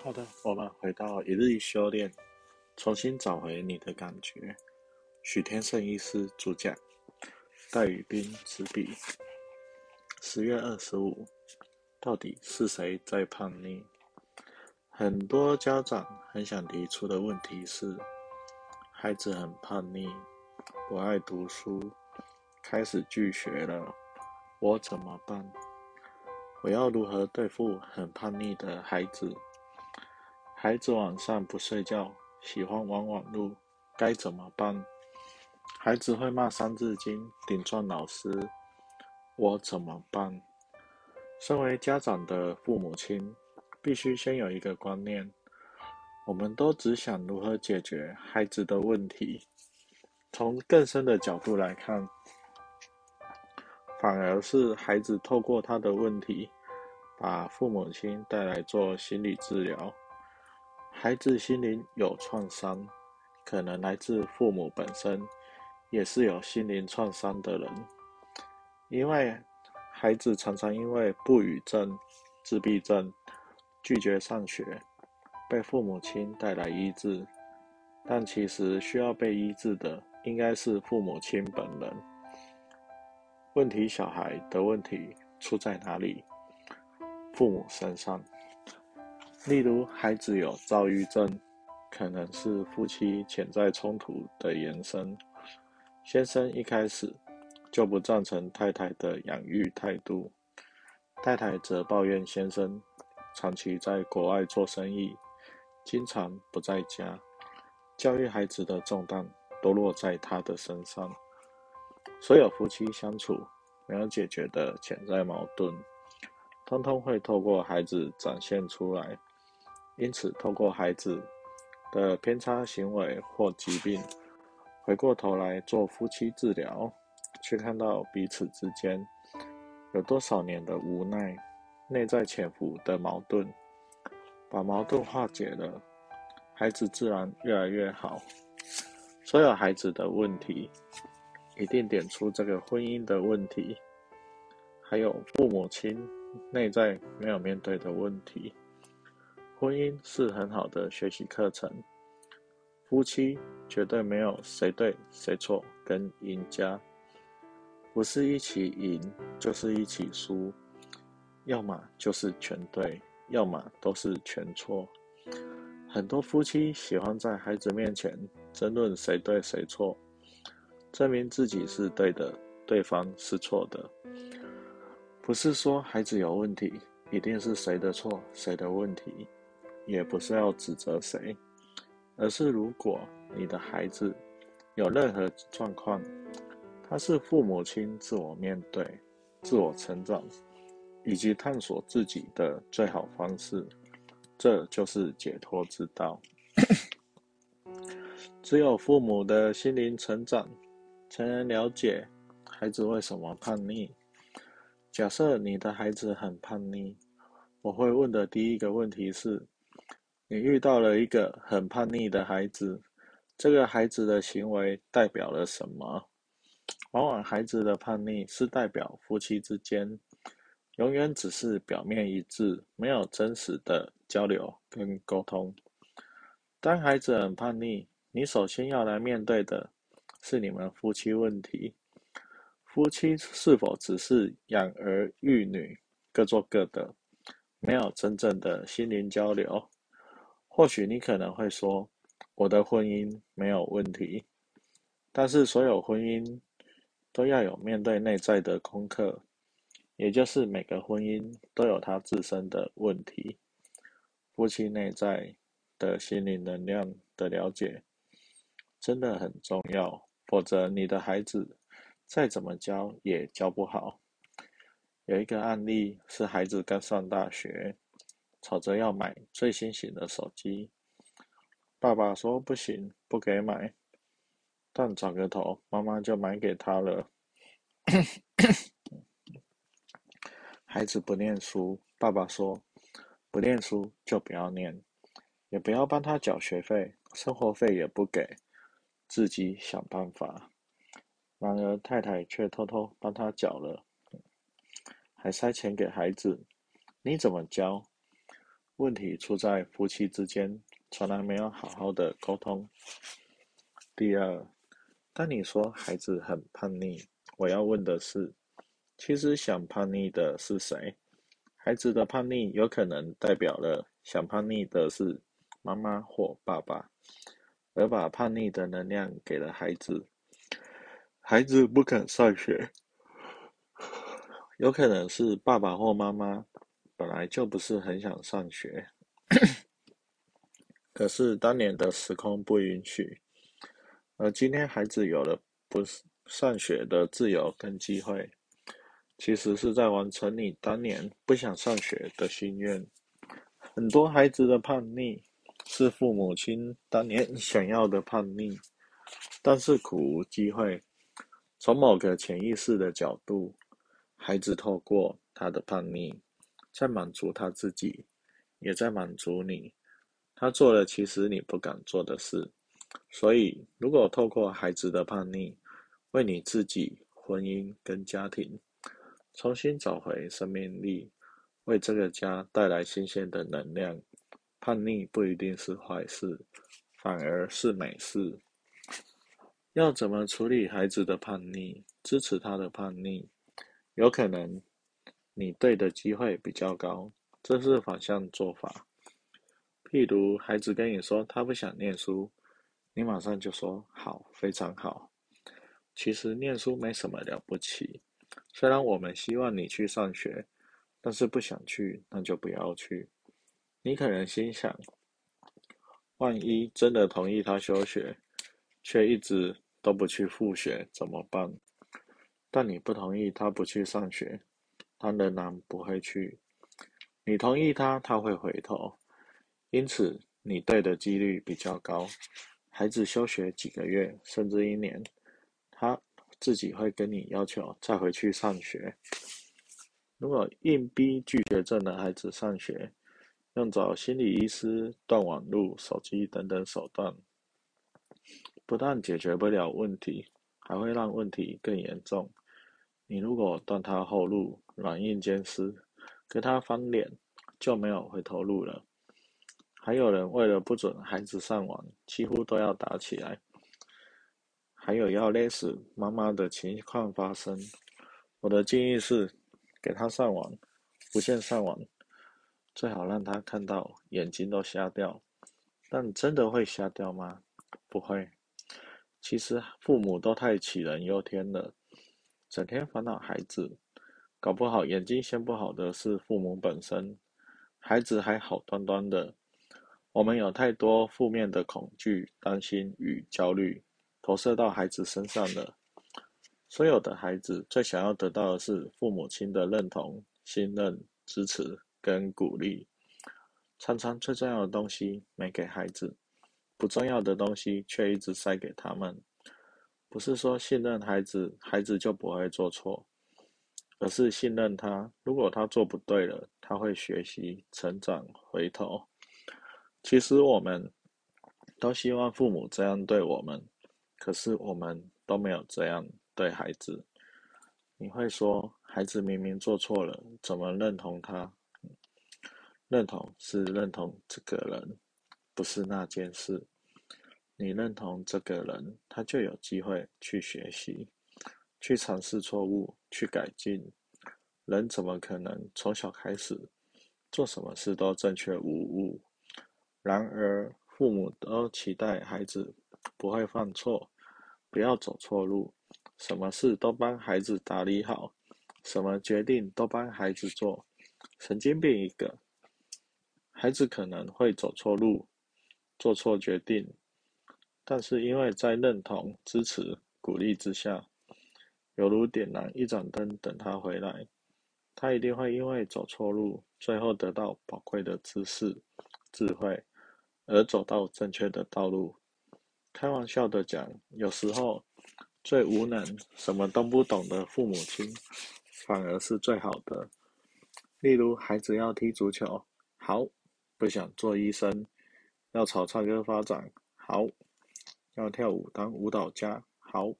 好的，我们回到一日一修炼，重新找回你的感觉。许天胜医师主讲，戴宇斌执笔。十月二十五，到底是谁在叛逆？很多家长很想提出的问题是：孩子很叛逆，不爱读书，开始拒学了，我怎么办？我要如何对付很叛逆的孩子？孩子晚上不睡觉，喜欢玩网络，该怎么办？孩子会骂《三字经》，顶撞老师，我怎么办？身为家长的父母亲，必须先有一个观念：我们都只想如何解决孩子的问题。从更深的角度来看，反而是孩子透过他的问题，把父母亲带来做心理治疗。孩子心灵有创伤，可能来自父母本身，也是有心灵创伤的人。因为孩子常常因为不语症、自闭症拒绝上学，被父母亲带来医治，但其实需要被医治的应该是父母亲本人。问题小孩的问题出在哪里？父母身上。例如，孩子有躁郁症，可能是夫妻潜在冲突的延伸。先生一开始就不赞成太太的养育态度，太太则抱怨先生长期在国外做生意，经常不在家，教育孩子的重担都落在他的身上。所有夫妻相处没有解决的潜在矛盾，通通会透过孩子展现出来。因此，透过孩子的偏差行为或疾病，回过头来做夫妻治疗，去看到彼此之间有多少年的无奈、内在潜伏的矛盾，把矛盾化解了，孩子自然越来越好。所有孩子的问题，一定点出这个婚姻的问题，还有父母亲内在没有面对的问题。婚姻是很好的学习课程，夫妻绝对没有谁对谁错跟赢家，不是一起赢就是一起输，要么就是全对，要么都是全错。很多夫妻喜欢在孩子面前争论谁对谁错，证明自己是对的，对方是错的。不是说孩子有问题，一定是谁的错，谁的问题。也不是要指责谁，而是如果你的孩子有任何状况，他是父母亲自我面对、自我成长以及探索自己的最好方式，这就是解脱之道。只有父母的心灵成长，才能了解孩子为什么叛逆。假设你的孩子很叛逆，我会问的第一个问题是。你遇到了一个很叛逆的孩子，这个孩子的行为代表了什么？往往孩子的叛逆是代表夫妻之间永远只是表面一致，没有真实的交流跟沟通。当孩子很叛逆，你首先要来面对的是你们夫妻问题：夫妻是否只是养儿育女，各做各的，没有真正的心灵交流？或许你可能会说，我的婚姻没有问题，但是所有婚姻都要有面对内在的功课，也就是每个婚姻都有它自身的问题。夫妻内在的心灵能量的了解真的很重要，否则你的孩子再怎么教也教不好。有一个案例是孩子刚上大学。吵着要买最新型的手机，爸爸说不行，不给买。但转个头，妈妈就买给他了。孩子不念书，爸爸说不念书就不要念，也不要帮他缴学费，生活费也不给，自己想办法。然而太太却偷偷帮他缴了，还塞钱给孩子。你怎么教？问题出在夫妻之间从来没有好好的沟通。第二，当你说孩子很叛逆，我要问的是，其实想叛逆的是谁？孩子的叛逆有可能代表了想叛逆的是妈妈或爸爸，而把叛逆的能量给了孩子。孩子不肯上学，有可能是爸爸或妈妈本来就不是很想上学，可是当年的时空不允许，而今天孩子有了不上学的自由跟机会。其实是在完成你当年不想上学的心愿。很多孩子的叛逆是父母亲当年 想要的叛逆，但是苦无机会。从某个潜意识的角度，孩子透过他的叛逆，在满足他自己，也在满足你。他做了其实你不敢做的事。所以，如果透过孩子的叛逆，为你自己、婚姻跟家庭。重新找回生命力，为这个家带来新鲜的能量。叛逆不一定是坏事，反而是美事。要怎么处理孩子的叛逆？支持他的叛逆，有可能你对的机会比较高，这是反向做法。譬如孩子跟你说他不想念书，你马上就说好，非常好。其实念书没什么了不起。虽然我们希望你去上学，但是不想去，那就不要去。你可能心想，万一真的同意他休学，却一直都不去复学怎么办？但你不同意他不去上学，他仍然不会去。你同意他，他会回头。因此，你对的几率比较高。孩子休学几个月，甚至一年，他。自己会跟你要求再回去上学。如果硬逼拒绝症的孩子上学，用找心理医师、断网路、手机等等手段，不但解决不了问题，还会让问题更严重。你如果断他后路，软硬兼施，跟他翻脸，就没有回头路了。还有人为了不准孩子上网，几乎都要打起来。还有要勒死妈妈的情况发生，我的建议是，给他上网，无线上网，最好让他看到眼睛都瞎掉。但真的会瞎掉吗？不会。其实父母都太杞人忧天了，整天烦恼孩子，搞不好眼睛先不好的是父母本身，孩子还好端端的。我们有太多负面的恐惧、担心与焦虑。投射到孩子身上了所有的孩子最想要得到的是父母亲的认同、信任、支持跟鼓励。常常最重要的东西没给孩子，不重要的东西却一直塞给他们。不是说信任孩子，孩子就不会做错，而是信任他。如果他做不对了，他会学习、成长、回头。其实我们都希望父母这样对我们。可是我们都没有这样对孩子。你会说，孩子明明做错了，怎么认同他？认同是认同这个人，不是那件事。你认同这个人，他就有机会去学习，去尝试错误，去改进。人怎么可能从小开始做什么事都正确无误？然而，父母都期待孩子。不会犯错，不要走错路，什么事都帮孩子打理好，什么决定都帮孩子做，神经病一个。孩子可能会走错路，做错决定，但是因为在认同、支持、鼓励之下，犹如点燃一盏灯等他回来，他一定会因为走错路，最后得到宝贵的知识、智慧，而走到正确的道路。开玩笑的讲，有时候最无能、什么都不懂的父母亲，反而是最好的。例如，孩子要踢足球，好；不想做医生，要朝唱歌发展，好；要跳舞当舞蹈家，好。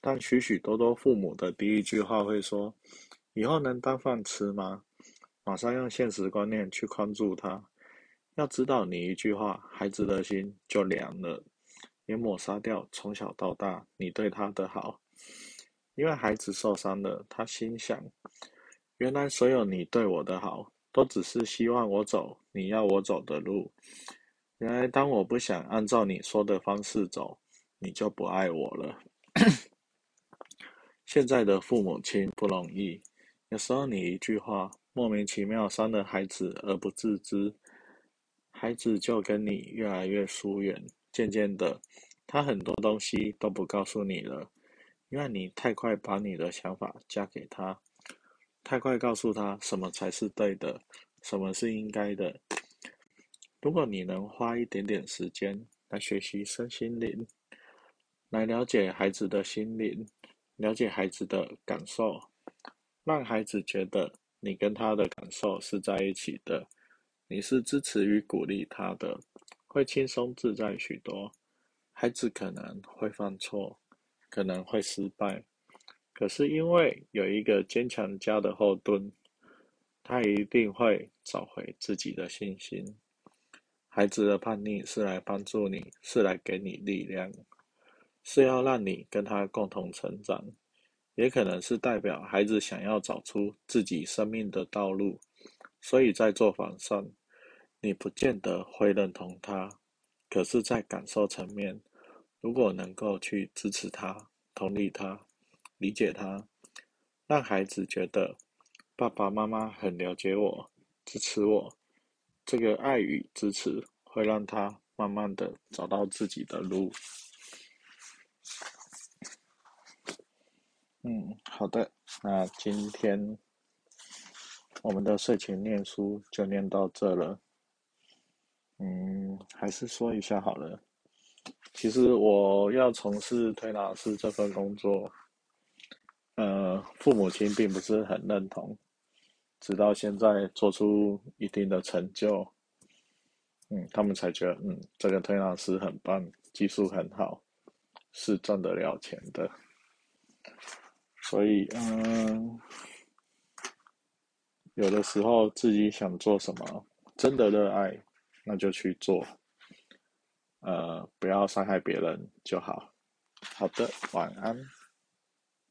但许许多多父母的第一句话会说：“以后能当饭吃吗？”马上用现实观念去框住他，要知道，你一句话，孩子的心就凉了，也抹杀掉从小到大你对他的好。因为孩子受伤了，他心想：原来所有你对我的好，都只是希望我走你要我走的路。原来当我不想按照你说的方式走，你就不爱我了。现在的父母亲不容易，有时候你一句话莫名其妙伤了孩子而不自知。孩子就跟你越来越疏远，渐渐的，他很多东西都不告诉你了，因为你太快把你的想法加给他，太快告诉他什么才是对的，什么是应该的。如果你能花一点点时间来学习身心灵，来了解孩子的心灵，了解孩子的感受，让孩子觉得你跟他的感受是在一起的。你是支持与鼓励他的，会轻松自在许多。孩子可能会犯错，可能会失败，可是因为有一个坚强家的后盾，他一定会找回自己的信心。孩子的叛逆是来帮助你，是来给你力量，是要让你跟他共同成长，也可能是代表孩子想要找出自己生命的道路。所以在做法上，你不见得会认同他，可是，在感受层面，如果能够去支持他、同理他、理解他，让孩子觉得爸爸妈妈很了解我、支持我，这个爱与支持会让他慢慢的找到自己的路。嗯，好的，那今天。我们的睡前念书就念到这了，嗯，还是说一下好了。其实我要从事推拿师这份工作，呃，父母亲并不是很认同，直到现在做出一定的成就，嗯，他们才觉得，嗯，这个推拿师很棒，技术很好，是赚得了钱的。所以，嗯。有的时候自己想做什么，真的热爱，那就去做，呃，不要伤害别人就好。好的，晚安。